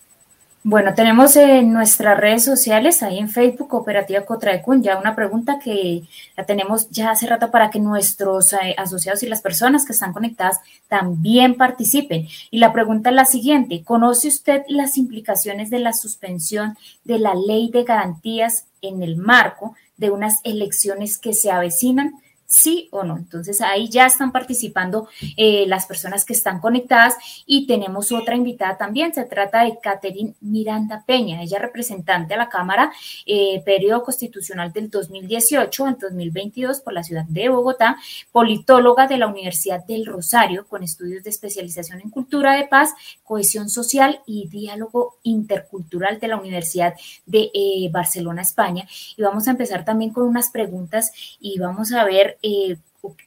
Bueno, tenemos en nuestras redes sociales, ahí en Facebook, Cooperativa Cotraecun, ya una pregunta que la tenemos ya hace rato para que nuestros eh, asociados y las personas que están conectadas también participen. Y la pregunta es la siguiente, ¿conoce usted las implicaciones de la suspensión de la ley de garantías en el marco de unas elecciones que se avecinan? Sí o no. Entonces ahí ya están participando eh, las personas que están conectadas y tenemos otra invitada también. Se trata de Catherine Miranda Peña, ella representante a la Cámara, eh, periodo constitucional del 2018 al 2022 por la ciudad de Bogotá, politóloga de la Universidad del Rosario con estudios de especialización en cultura de paz, cohesión social y diálogo intercultural de la Universidad de eh, Barcelona, España. Y vamos a empezar también con unas preguntas y vamos a ver eh,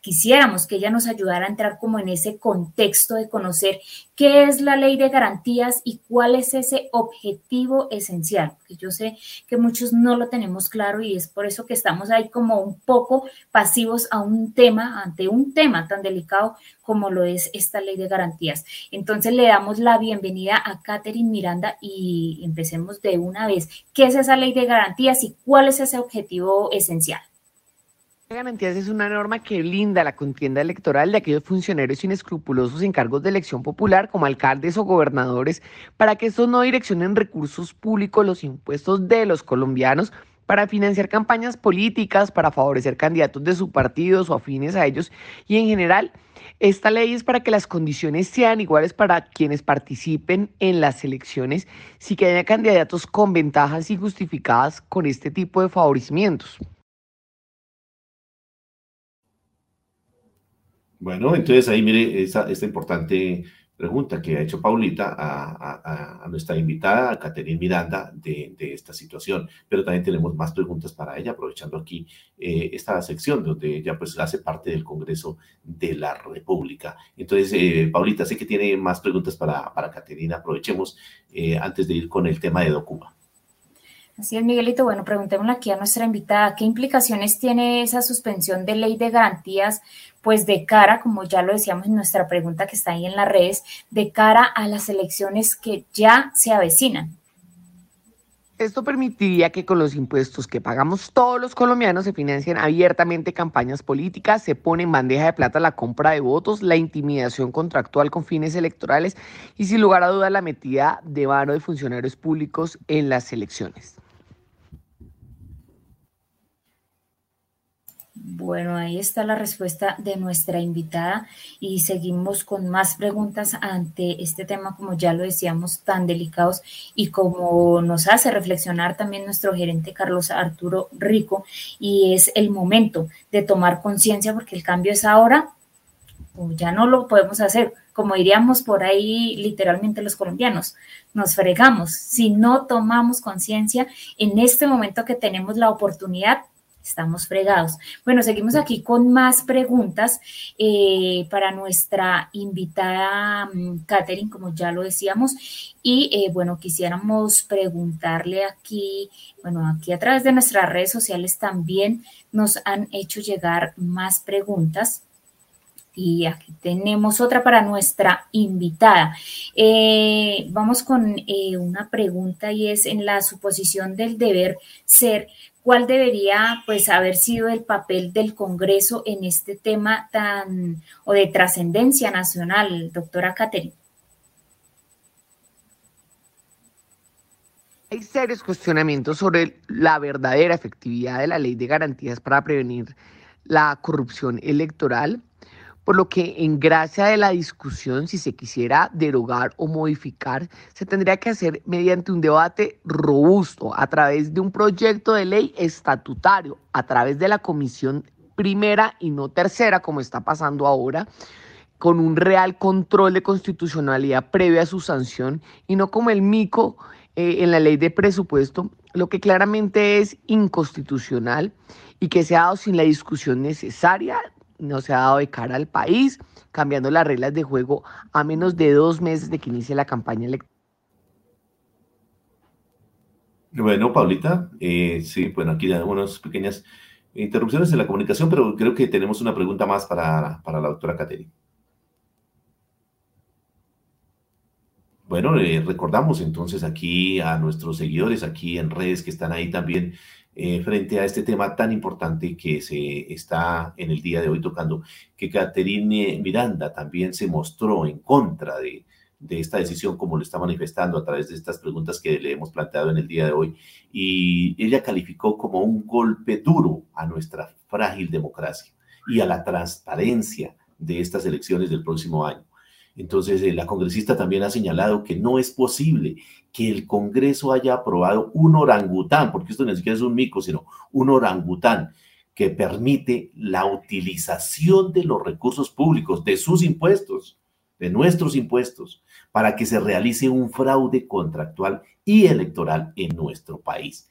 quisiéramos que ella nos ayudara a entrar como en ese contexto de conocer qué es la ley de garantías y cuál es ese objetivo esencial, que yo sé que muchos no lo tenemos claro y es por eso que estamos ahí como un poco pasivos a un tema, ante un tema tan delicado como lo es esta ley de garantías. Entonces le damos la bienvenida a Catherine Miranda y empecemos de una vez. ¿Qué es esa ley de garantías y cuál es ese objetivo esencial? Garantías es una norma que blinda la contienda electoral de aquellos funcionarios inescrupulosos en cargos de elección popular como alcaldes o gobernadores para que estos no direccionen recursos públicos, los impuestos de los colombianos para financiar campañas políticas, para favorecer candidatos de sus partidos o afines a ellos y en general esta ley es para que las condiciones sean iguales para quienes participen en las elecciones, si que haya candidatos con ventajas injustificadas con este tipo de favorecimientos. Bueno, entonces ahí mire esta, esta importante pregunta que ha hecho Paulita a, nuestra invitada, a Caterine Miranda, de, esta situación. Pero también tenemos más preguntas para ella, aprovechando aquí eh, esta sección donde ella pues hace parte del Congreso de la República. Entonces, eh, Paulita, sé que tiene más preguntas para, para Caterina. Aprovechemos eh, antes de ir con el tema de Documa. Así es, Miguelito. Bueno, preguntémosle aquí a nuestra invitada, ¿qué implicaciones tiene esa suspensión de ley de garantías, pues de cara, como ya lo decíamos en nuestra pregunta que está ahí en las redes, de cara a las elecciones que ya se avecinan? Esto permitiría que con los impuestos que pagamos todos los colombianos se financien abiertamente campañas políticas, se pone en bandeja de plata la compra de votos, la intimidación contractual con fines electorales y sin lugar a duda la metida de mano de funcionarios públicos en las elecciones. Bueno, ahí está la respuesta de nuestra invitada y seguimos con más preguntas ante este tema, como ya lo decíamos, tan delicados y como nos hace reflexionar también nuestro gerente Carlos Arturo Rico y es el momento de tomar conciencia porque el cambio es ahora, o ya no lo podemos hacer, como diríamos por ahí literalmente los colombianos, nos fregamos. Si no tomamos conciencia en este momento que tenemos la oportunidad, estamos fregados. Bueno, seguimos aquí con más preguntas eh, para nuestra invitada mm, Catherine, como ya lo decíamos. Y eh, bueno, quisiéramos preguntarle aquí, bueno, aquí a través de nuestras redes sociales también nos han hecho llegar más preguntas. Y aquí tenemos otra para nuestra invitada. Eh, vamos con una pregunta y es en la suposición del deber ser cuál debería pues haber sido el papel del Congreso en este tema tan o de trascendencia nacional, doctora Catherine. Hay serios cuestionamientos sobre la verdadera efectividad de la ley de garantías para prevenir la corrupción electoral, por lo que en gracia de la discusión, si se quisiera derogar o modificar, se tendría que hacer mediante un debate robusto a través de un proyecto de ley estatutario, a través de la comisión primera y no tercera, como está pasando ahora, con un real control de constitucionalidad previa a su sanción y no como el mico eh, en la ley de presupuesto, lo que claramente es inconstitucional y que se ha dado sin la discusión necesaria, no se ha dado de cara al país, cambiando las reglas de juego a menos de dos meses de que inicie la campaña electoral. Bueno, Paulita, eh, sí, bueno, aquí hay unas pequeñas interrupciones en la comunicación, pero creo que tenemos una pregunta más para, para la doctora Caterina. Bueno, recordamos entonces aquí a nuestros seguidores, aquí en redes que están ahí también eh, frente a este tema tan importante que se está en el día de hoy tocando, que Caterine Miranda también se mostró en contra de, de esta decisión, como lo está manifestando a través de estas preguntas que le hemos planteado en el día de hoy. Y ella calificó como un golpe duro a nuestra frágil democracia y a la transparencia de estas elecciones del próximo año. Entonces, eh, la congresista también ha señalado que no es posible que el Congreso haya aprobado un orangután, porque esto ni siquiera es un mico, sino un orangután que permite la utilización de los recursos públicos, de sus impuestos, de nuestros impuestos, para que se realice un fraude contractual y electoral en nuestro país.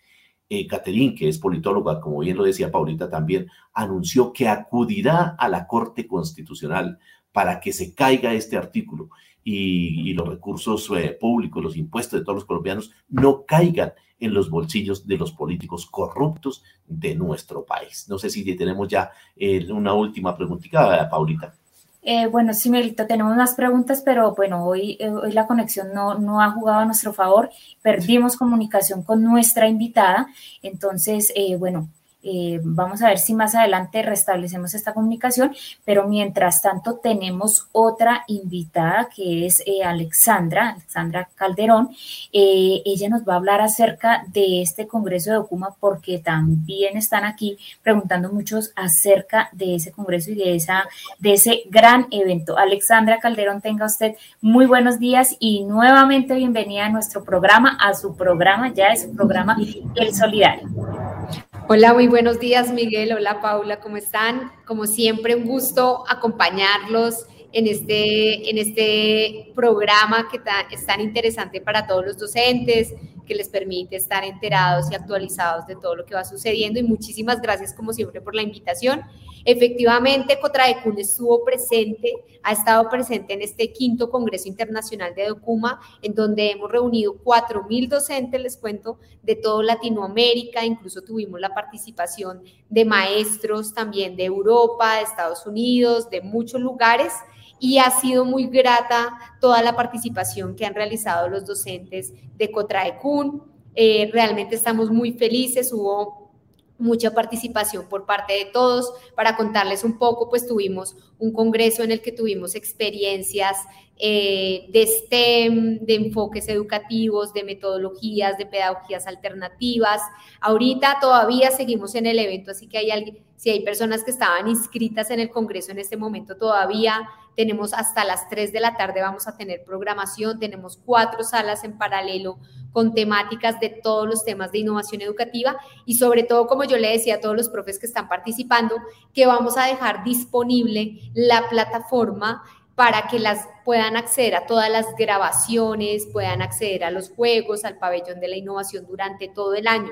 Eh, Caterín, que es politóloga, como bien lo decía Paulita también, anunció que acudirá a la Corte Constitucional para que se caiga este artículo y, los recursos eh, públicos, los impuestos de todos los colombianos no caigan en los bolsillos de los políticos corruptos de nuestro país. No sé si tenemos ya eh, una última preguntita, Paulita. Eh, bueno, sí, Melito, tenemos más preguntas, pero bueno, hoy, hoy la conexión no, no, ha jugado a nuestro favor. Perdimos comunicación con nuestra invitada. Entonces, bueno, eh, vamos a ver si más adelante restablecemos esta comunicación, pero mientras tanto tenemos otra invitada que es eh, Alexandra, Alexandra Calderón. Eh, ella nos va a hablar acerca de este Congreso de Ocuma porque también están aquí preguntando muchos acerca de ese Congreso y de, esa, de ese gran evento. Alexandra Calderón, tenga usted muy buenos días y nuevamente bienvenida a nuestro programa, a su programa, ya es su programa El Solidario. Hola, muy buenos días Miguel. Hola Paula, ¿cómo están? Como siempre, un gusto acompañarlos en este, en este programa que es tan interesante para todos los docentes, que les permite estar enterados y actualizados de todo lo que va sucediendo. Y muchísimas gracias, como siempre, por la invitación. Efectivamente, Cotraecun estuvo presente, ha estado presente en este quinto Congreso Internacional de Documa, en donde hemos reunido 4.000 docentes, les cuento, de toda Latinoamérica, incluso tuvimos la participación de maestros también de Europa, de Estados Unidos, de muchos lugares y ha sido muy grata toda la participación que han realizado los docentes de Cotraecun. Eh, realmente estamos muy felices, hubo mucha participación por parte de todos. Para contarles un poco, pues tuvimos un congreso en el que tuvimos experiencias eh, de STEM, de enfoques educativos, de metodologías, de pedagogías alternativas. Ahorita todavía seguimos en el evento, así que hay alguien, si hay personas que estaban inscritas en el congreso en este momento todavía, tenemos hasta las 3 de la tarde, vamos a tener programación, tenemos cuatro salas en paralelo con temáticas de todos los temas de innovación educativa y sobre todo, como yo le decía a todos los profes que están participando, que vamos a dejar disponible la plataforma para que las puedan acceder a todas las grabaciones, puedan acceder a los juegos, al pabellón de la innovación durante todo el año.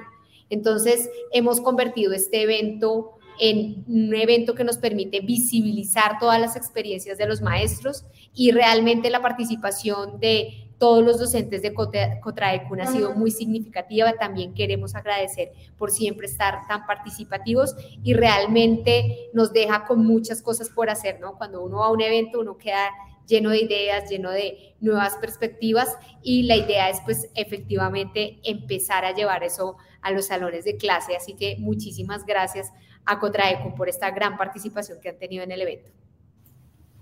Entonces, hemos convertido este evento en un evento que nos permite visibilizar todas las experiencias de los maestros y realmente la participación de todos los docentes de Cotraecun ha sido muy significativa. También queremos agradecer por siempre estar tan participativos y realmente nos deja con muchas cosas por hacer, ¿no? Cuando uno va a un evento, uno queda lleno de ideas, lleno de nuevas perspectivas y la idea es pues efectivamente empezar a llevar eso a los salones de clase. Así que muchísimas gracias a Cotraecun por esta gran participación que han tenido en el evento.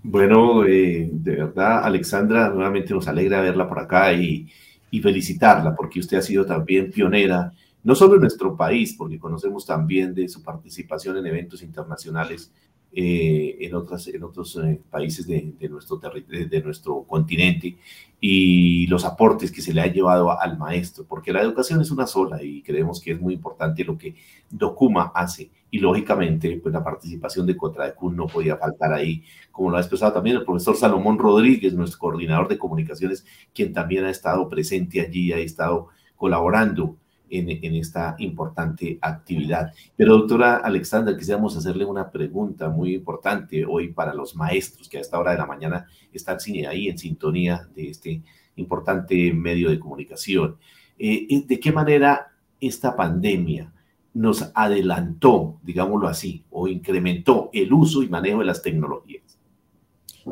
Bueno, eh, de verdad, Alexandra, nuevamente nos alegra verla por acá y, felicitarla porque usted ha sido también pionera, no solo en nuestro país, porque conocemos también de su participación en eventos internacionales eh, en, otras, en otros eh, países de, nuestro de nuestro continente y los aportes que se le ha llevado al maestro, porque la educación es una sola y creemos que es muy importante lo que Documa hace y lógicamente pues la participación de Contradecun no podía faltar ahí, como lo ha expresado también el profesor Salomón Rodríguez, nuestro coordinador de comunicaciones, quien también ha estado presente allí, ha estado colaborando en, esta importante actividad. Pero doctora Alexandra, quisiéramos hacerle una pregunta muy importante hoy para los maestros que a esta hora de la mañana están ahí en sintonía de este importante medio de comunicación. Eh, ¿De qué manera esta pandemia nos adelantó, digámoslo así, o incrementó el uso y manejo de las tecnologías?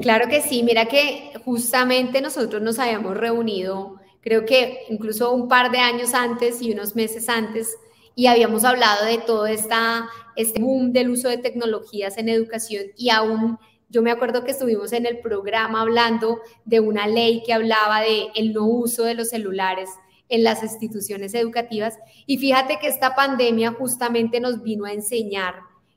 Claro que sí, mira que justamente nosotros nos habíamos reunido creo que incluso un par de años antes y unos meses antes, y habíamos hablado de todo esta, este boom del uso de tecnologías en educación y aún yo me acuerdo que estuvimos en el programa hablando de una ley que hablaba de el no uso de los celulares en las instituciones educativas. Y fíjate que esta pandemia justamente nos vino a enseñar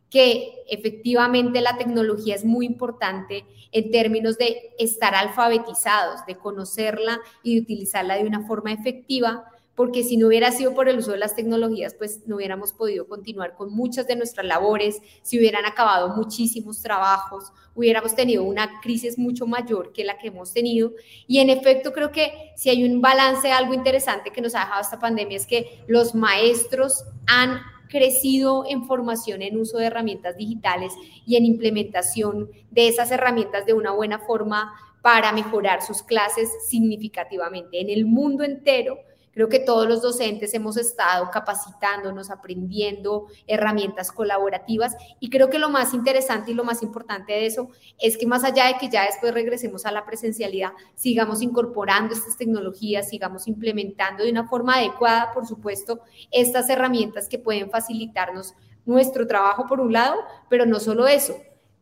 que efectivamente la tecnología es muy importante en términos de estar alfabetizados, de conocerla y de utilizarla de una forma efectiva, porque si no hubiera sido por el uso de las tecnologías, pues no hubiéramos podido continuar con muchas de nuestras labores, si hubieran acabado muchísimos trabajos, hubiéramos tenido una crisis mucho mayor que la que hemos tenido. Y en efecto, creo que si hay un balance, algo interesante que nos ha dejado esta pandemia es que los maestros han crecido en formación en uso de herramientas digitales y en implementación de esas herramientas de una buena forma para mejorar sus clases significativamente. En el mundo entero, Creo que todos los docentes hemos estado capacitándonos, aprendiendo herramientas colaborativas y creo que lo más interesante y lo más importante de eso es que más allá de que ya después regresemos a la presencialidad, sigamos incorporando estas tecnologías, sigamos implementando de una forma adecuada, por supuesto, estas herramientas que pueden facilitarnos nuestro trabajo por un lado, pero no solo eso,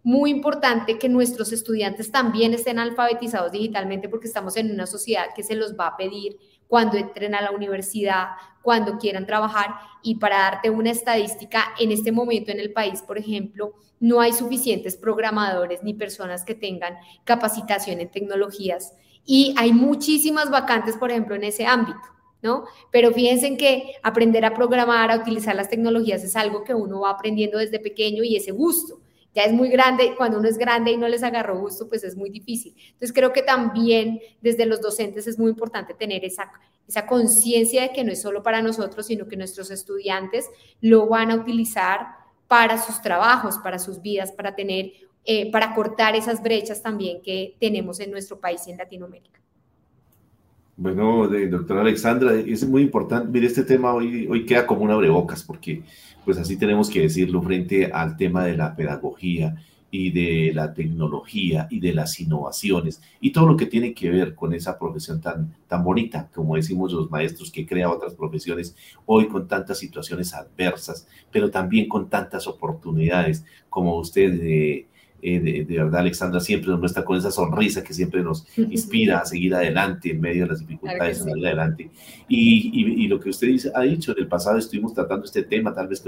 muy importante que nuestros estudiantes también estén alfabetizados digitalmente porque estamos en una sociedad que se los va a pedir cuando entren a la universidad, cuando quieran trabajar. Y para darte una estadística, en este momento en el país, por ejemplo, no hay suficientes programadores ni personas que tengan capacitación en tecnologías. Y hay muchísimas vacantes, por ejemplo, en ese ámbito. ¿No? Pero fíjense que aprender a programar, a utilizar las tecnologías es algo que uno va aprendiendo desde pequeño y ese gusto ya es muy grande, cuando uno es grande y no les agarró gusto, pues es muy difícil. Entonces creo que también desde los docentes es muy importante tener esa, esa conciencia de que no es solo para nosotros, sino que nuestros estudiantes lo van a utilizar para sus trabajos, para sus vidas, para tener, eh, para cortar esas brechas también que tenemos en nuestro país y en Latinoamérica. Bueno, doctora Alexandra, es muy importante. Mire, este tema hoy, hoy queda como un abrebocas, porque pues así tenemos que decirlo frente al tema de la pedagogía y de la tecnología y de las innovaciones y todo lo que tiene que ver con esa profesión tan, tan bonita, como decimos los maestros, que crea otras profesiones hoy con tantas situaciones adversas, pero también con tantas oportunidades, como usted eh, eh, de, verdad, Alexandra siempre nos muestra con esa sonrisa que siempre nos inspira a seguir adelante en medio de las dificultades, a seguir adelante. Y, y, lo que usted dice, ha dicho, en el pasado estuvimos tratando este tema, tal vez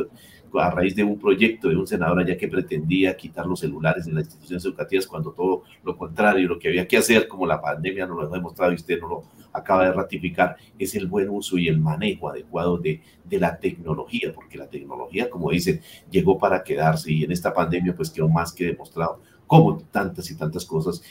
a raíz de un proyecto de un senador allá que pretendía quitar los celulares de las instituciones educativas, cuando todo lo contrario, lo que había que hacer, como la pandemia nos lo ha demostrado y usted no lo acaba de ratificar, es el buen uso y el manejo adecuado de, de la tecnología, porque la tecnología, como dicen, llegó para quedarse y en esta pandemia pues quedó más que demostrado como tantas y tantas cosas.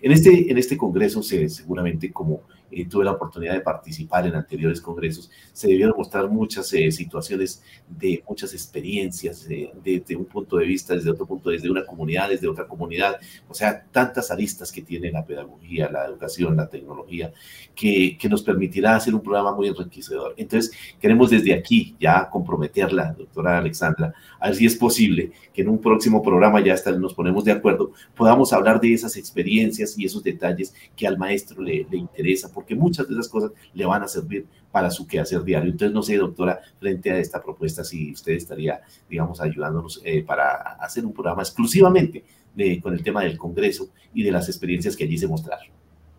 En este, en este congreso se, seguramente como eh, tuve la oportunidad de participar en anteriores congresos, se debieron mostrar muchas eh, situaciones de muchas experiencias desde un punto de vista, desde otro punto, desde una comunidad, desde otra comunidad, o sea, tantas aristas que tiene la pedagogía, la educación, la tecnología, que, que nos permitirá hacer un programa muy enriquecedor. Entonces, queremos desde aquí ya comprometerla, doctora Alexandra, a ver si es posible que en un próximo programa ya hasta nos ponemos de acuerdo, podamos hablar de esas experiencias y esos detalles que al maestro le, le interesa porque muchas de esas cosas le van a servir para su quehacer diario. Entonces, no sé, doctora, frente a esta propuesta, si usted estaría, digamos, ayudándonos eh, para hacer un programa exclusivamente de, con el tema del Congreso y de las experiencias que allí se mostraron.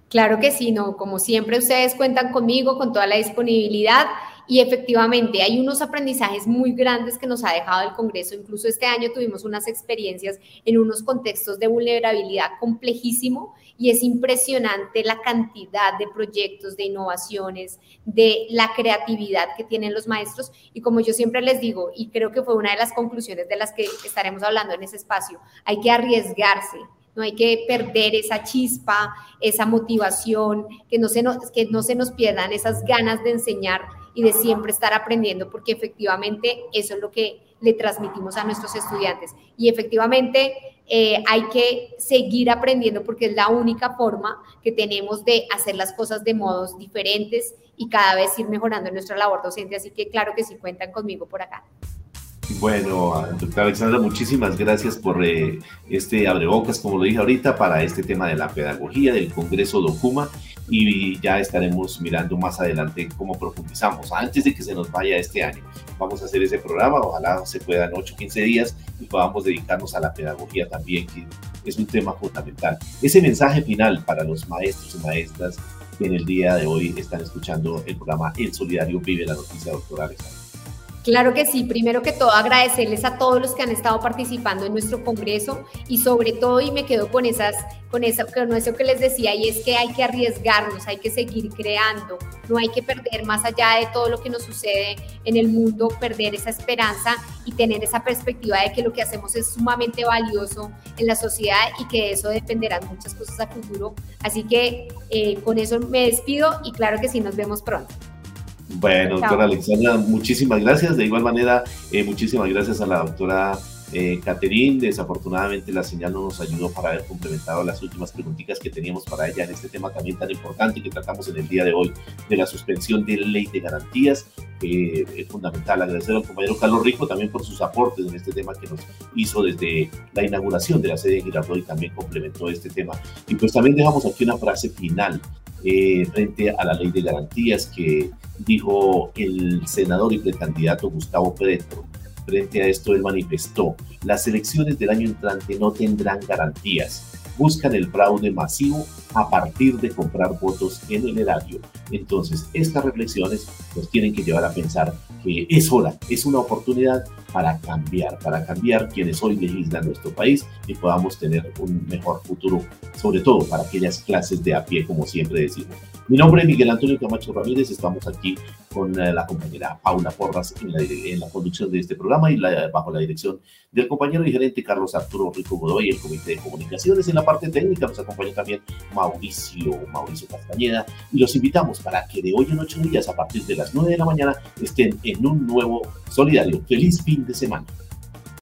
Claro que sí, no, como siempre ustedes cuentan conmigo, con toda la disponibilidad y efectivamente hay unos aprendizajes muy grandes que nos ha dejado el Congreso. Incluso este año tuvimos unas experiencias en unos contextos de vulnerabilidad complejísimo y es impresionante la cantidad de proyectos, de innovaciones, de la creatividad que tienen los maestros. Y como yo siempre les digo, y creo que fue una de las conclusiones de las que estaremos hablando en ese espacio, hay que arriesgarse no hay que perder esa chispa, esa motivación, que no, se nos, que no se nos pierdan esas ganas de enseñar y de siempre estar aprendiendo, porque efectivamente eso es lo que le transmitimos a nuestros estudiantes. Y efectivamente eh, hay que seguir aprendiendo porque es la única forma que tenemos de hacer las cosas de modos diferentes y cada vez ir mejorando nuestra labor docente. Así que claro que sí cuentan conmigo por acá. Bueno, doctora Alexandra, muchísimas gracias por eh, este abrebocas, como lo dije ahorita, para este tema de la pedagogía del Congreso Documa y ya estaremos mirando más adelante cómo profundizamos. Antes de que se nos vaya este año, vamos a hacer ese programa, ojalá se puedan 8 o 15 días y podamos dedicarnos a la pedagogía también, que es un tema fundamental. Ese mensaje final para los maestros y maestras que en el día de hoy están escuchando el programa El Solidario Vive la Noticia, doctora Alexandra. Claro que sí, primero que todo agradecerles a todos los que han estado participando en nuestro congreso y sobre todo, y me quedo con esas, con eso, con eso que les decía, y es que hay que arriesgarnos, hay que seguir creando, no hay que perder más allá de todo lo que nos sucede en el mundo, perder esa esperanza y tener esa perspectiva de que lo que hacemos es sumamente valioso en la sociedad y que de eso dependerán muchas cosas a futuro. Así que eh, con eso me despido y claro que sí, nos vemos pronto. Bueno, doctora Alexandra, muchísimas gracias. De igual manera, eh, muchísimas gracias a la doctora eh, Caterín. Desafortunadamente la señal no nos ayudó para haber complementado las últimas preguntitas que teníamos para ella en este tema también tan importante que tratamos en el día de hoy de la suspensión de ley de garantías. es fundamental agradecer al compañero Carlos Rico también por sus aportes en este tema que nos hizo desde la inauguración de la sede de Girardot y también complementó este tema. Y pues también dejamos aquí una frase final eh, frente a la ley de garantías que dijo el senador y precandidato Gustavo Petro. Frente a esto, él manifestó, las elecciones del año entrante no tendrán garantías. Buscan el fraude masivo a partir de comprar votos en el erario. Entonces, estas reflexiones nos tienen que llevar a pensar que es hora, es una oportunidad para cambiar, para cambiar quienes hoy legislan nuestro país y podamos tener un mejor futuro, sobre todo para aquellas clases de a pie, como siempre decimos. Mi nombre es Miguel Antonio Camacho Ramírez, estamos aquí con eh, la compañera Paula Porras en la, conducción de este programa y bajo la dirección del compañero y gerente Carlos Arturo Rico Godoy, el Comité de Comunicaciones. En la parte técnica nos acompaña también Mauricio, Mauricio Castañeda y los invitamos para que de hoy en ocho días, a partir de las nueve de la mañana, estén en un nuevo solidario. Feliz fin de semana.